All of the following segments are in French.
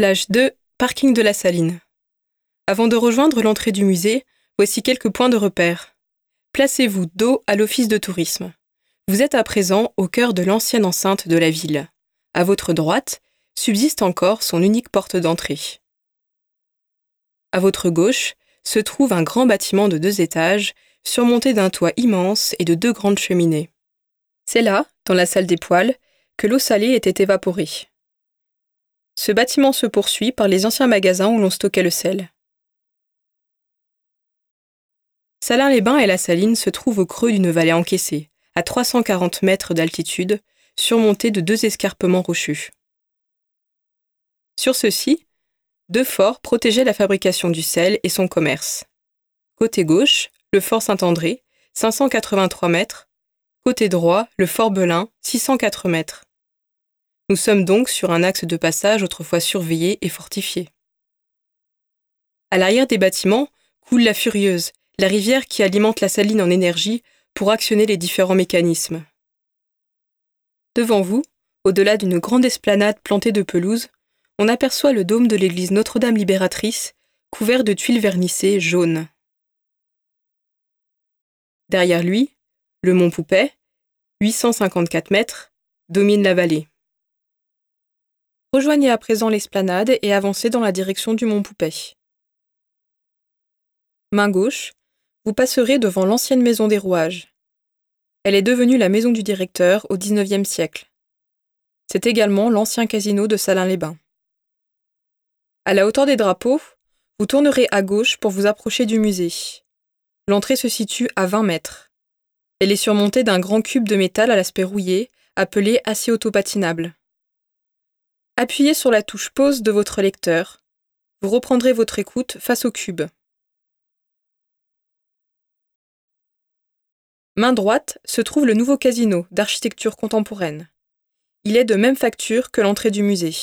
Plage 2, parking de la Saline. Avant de rejoindre l'entrée du musée, voici quelques points de repère. Placez-vous dos à l'office de tourisme. Vous êtes à présent au cœur de l'ancienne enceinte de la ville. À votre droite, subsiste encore son unique porte d'entrée. À votre gauche se trouve un grand bâtiment de deux étages, surmonté d'un toit immense et de deux grandes cheminées. C'est là, dans la salle des poêles, que l'eau salée était évaporée. Ce bâtiment se poursuit par les anciens magasins où l'on stockait le sel. Salins-les-Bains et la Saline se trouvent au creux d'une vallée encaissée, à 340 mètres d'altitude, surmontée de deux escarpements rochus. Sur ceux-ci, deux forts protégeaient la fabrication du sel et son commerce. Côté gauche, le fort Saint-André, 583 mètres. Côté droit, le fort Belin, 604 mètres. Nous sommes donc sur un axe de passage autrefois surveillé et fortifié. À l'arrière des bâtiments coule la Furieuse, la rivière qui alimente la saline en énergie pour actionner les différents mécanismes. Devant vous, au-delà d'une grande esplanade plantée de pelouse, on aperçoit le dôme de l'église Notre-Dame libératrice, couvert de tuiles vernissées jaunes. Derrière lui, le mont Poupet, 854 mètres, domine la vallée. Rejoignez à présent l'esplanade et avancez dans la direction du mont Poupet. Main gauche, vous passerez devant l'ancienne maison des rouages. Elle est devenue la maison du directeur au XIXe siècle. C'est également l'ancien casino de Salins-les-Bains. À la hauteur des drapeaux, vous tournerez à gauche pour vous approcher du musée. L'entrée se situe à 20 mètres. Elle est surmontée d'un grand cube de métal à l'aspect rouillé, appelé acier autopatinable. Appuyez sur la touche pause de votre lecteur. Vous reprendrez votre écoute face au cube. Main droite se trouve le nouveau casino d'architecture contemporaine. Il est de même facture que l'entrée du musée.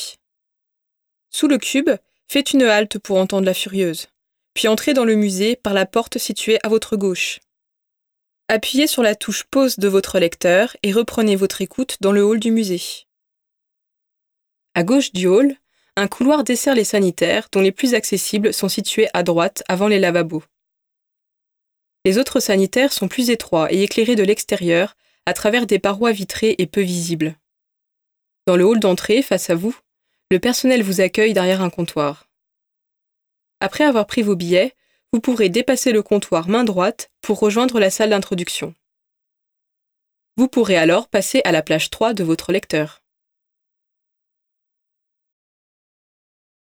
Sous le cube, Faites une halte pour entendre la furieuse, puis entrez dans le musée par la porte située à votre gauche. Appuyez sur la touche pause de votre lecteur et reprenez votre écoute dans le hall du musée. À gauche du hall, un couloir dessert les sanitaires dont les plus accessibles sont situés à droite avant les lavabos. Les autres sanitaires sont plus étroits et éclairés de l'extérieur à travers des parois vitrées et peu visibles. Dans le hall d'entrée, face à vous, le personnel vous accueille derrière un comptoir. Après avoir pris vos billets, vous pourrez dépasser le comptoir main droite pour rejoindre la salle d'introduction. Vous pourrez alors passer à la plage 3 de votre lecteur.